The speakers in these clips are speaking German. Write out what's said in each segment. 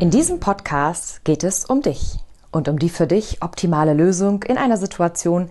In diesem Podcast geht es um dich und um die für dich optimale Lösung in einer Situation,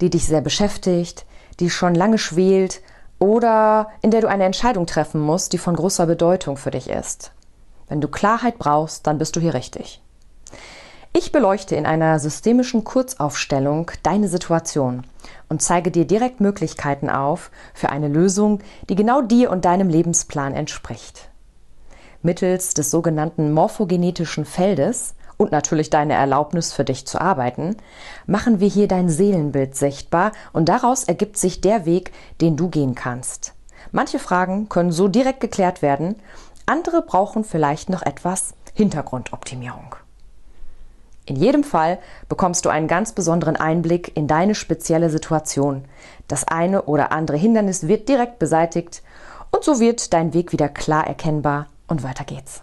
die dich sehr beschäftigt, die schon lange schwelt oder in der du eine Entscheidung treffen musst, die von großer Bedeutung für dich ist. Wenn du Klarheit brauchst, dann bist du hier richtig. Ich beleuchte in einer systemischen Kurzaufstellung deine Situation und zeige dir direkt Möglichkeiten auf für eine Lösung, die genau dir und deinem Lebensplan entspricht. Mittels des sogenannten morphogenetischen Feldes und natürlich deine Erlaubnis für dich zu arbeiten, machen wir hier dein Seelenbild sichtbar und daraus ergibt sich der Weg, den du gehen kannst. Manche Fragen können so direkt geklärt werden, andere brauchen vielleicht noch etwas Hintergrundoptimierung. In jedem Fall bekommst du einen ganz besonderen Einblick in deine spezielle Situation. Das eine oder andere Hindernis wird direkt beseitigt und so wird dein Weg wieder klar erkennbar und weiter geht's.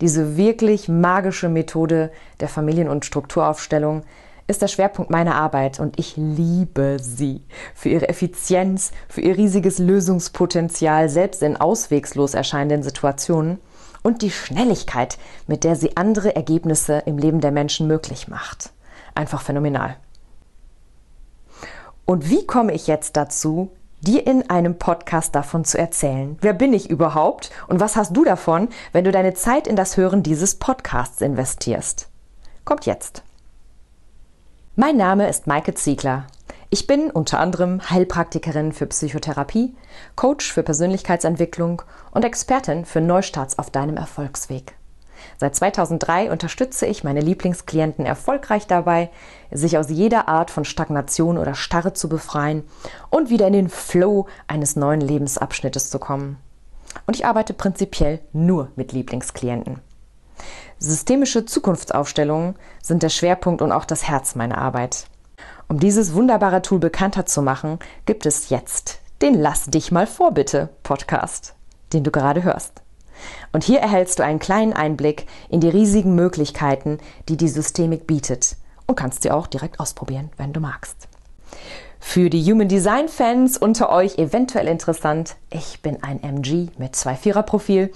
Diese wirklich magische Methode der Familien- und Strukturaufstellung ist der Schwerpunkt meiner Arbeit und ich liebe sie für ihre Effizienz, für ihr riesiges Lösungspotenzial, selbst in auswegslos erscheinenden Situationen und die Schnelligkeit, mit der sie andere Ergebnisse im Leben der Menschen möglich macht. Einfach phänomenal. Und wie komme ich jetzt dazu, dir in einem Podcast davon zu erzählen. Wer bin ich überhaupt und was hast du davon, wenn du deine Zeit in das Hören dieses Podcasts investierst? Kommt jetzt. Mein Name ist Maike Ziegler. Ich bin unter anderem Heilpraktikerin für Psychotherapie, Coach für Persönlichkeitsentwicklung und Expertin für Neustarts auf deinem Erfolgsweg. Seit 2003 unterstütze ich meine Lieblingsklienten erfolgreich dabei, sich aus jeder Art von Stagnation oder Starre zu befreien und wieder in den Flow eines neuen Lebensabschnittes zu kommen. Und ich arbeite prinzipiell nur mit Lieblingsklienten. Systemische Zukunftsaufstellungen sind der Schwerpunkt und auch das Herz meiner Arbeit. Um dieses wunderbare Tool bekannter zu machen, gibt es jetzt den Lass dich mal vor bitte Podcast, den du gerade hörst. Und hier erhältst du einen kleinen Einblick in die riesigen Möglichkeiten, die die Systemik bietet und kannst sie auch direkt ausprobieren, wenn du magst. Für die Human Design Fans unter euch eventuell interessant, ich bin ein MG mit zwei Vierer Profil.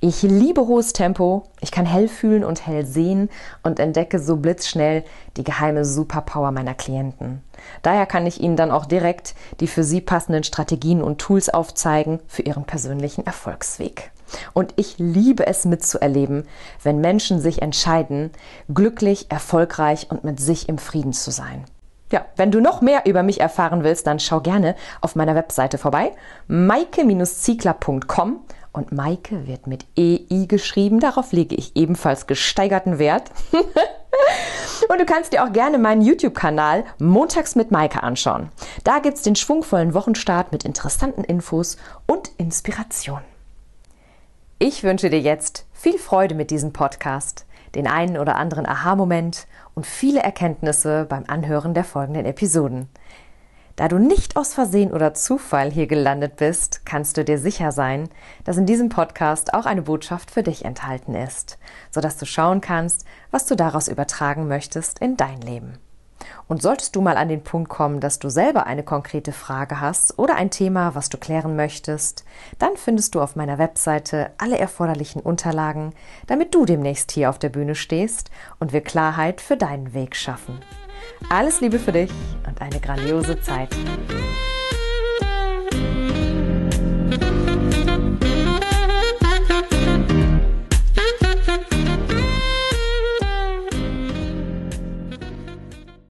Ich liebe hohes Tempo, ich kann hell fühlen und hell sehen und entdecke so blitzschnell die geheime Superpower meiner Klienten. Daher kann ich Ihnen dann auch direkt die für Sie passenden Strategien und Tools aufzeigen für Ihren persönlichen Erfolgsweg. Und ich liebe es mitzuerleben, wenn Menschen sich entscheiden, glücklich, erfolgreich und mit sich im Frieden zu sein. Ja, wenn du noch mehr über mich erfahren willst, dann schau gerne auf meiner Webseite vorbei, maike-ziegler.com und Maike wird mit EI geschrieben. Darauf lege ich ebenfalls gesteigerten Wert. und du kannst dir auch gerne meinen YouTube-Kanal Montags mit Maike anschauen. Da gibt es den schwungvollen Wochenstart mit interessanten Infos und Inspiration. Ich wünsche dir jetzt viel Freude mit diesem Podcast, den einen oder anderen Aha-Moment und viele Erkenntnisse beim Anhören der folgenden Episoden. Da du nicht aus Versehen oder Zufall hier gelandet bist, kannst du dir sicher sein, dass in diesem Podcast auch eine Botschaft für dich enthalten ist, sodass du schauen kannst, was du daraus übertragen möchtest in dein Leben. Und solltest du mal an den Punkt kommen, dass du selber eine konkrete Frage hast oder ein Thema, was du klären möchtest, dann findest du auf meiner Webseite alle erforderlichen Unterlagen, damit du demnächst hier auf der Bühne stehst und wir Klarheit für deinen Weg schaffen. Alles Liebe für dich und eine grandiose Zeit.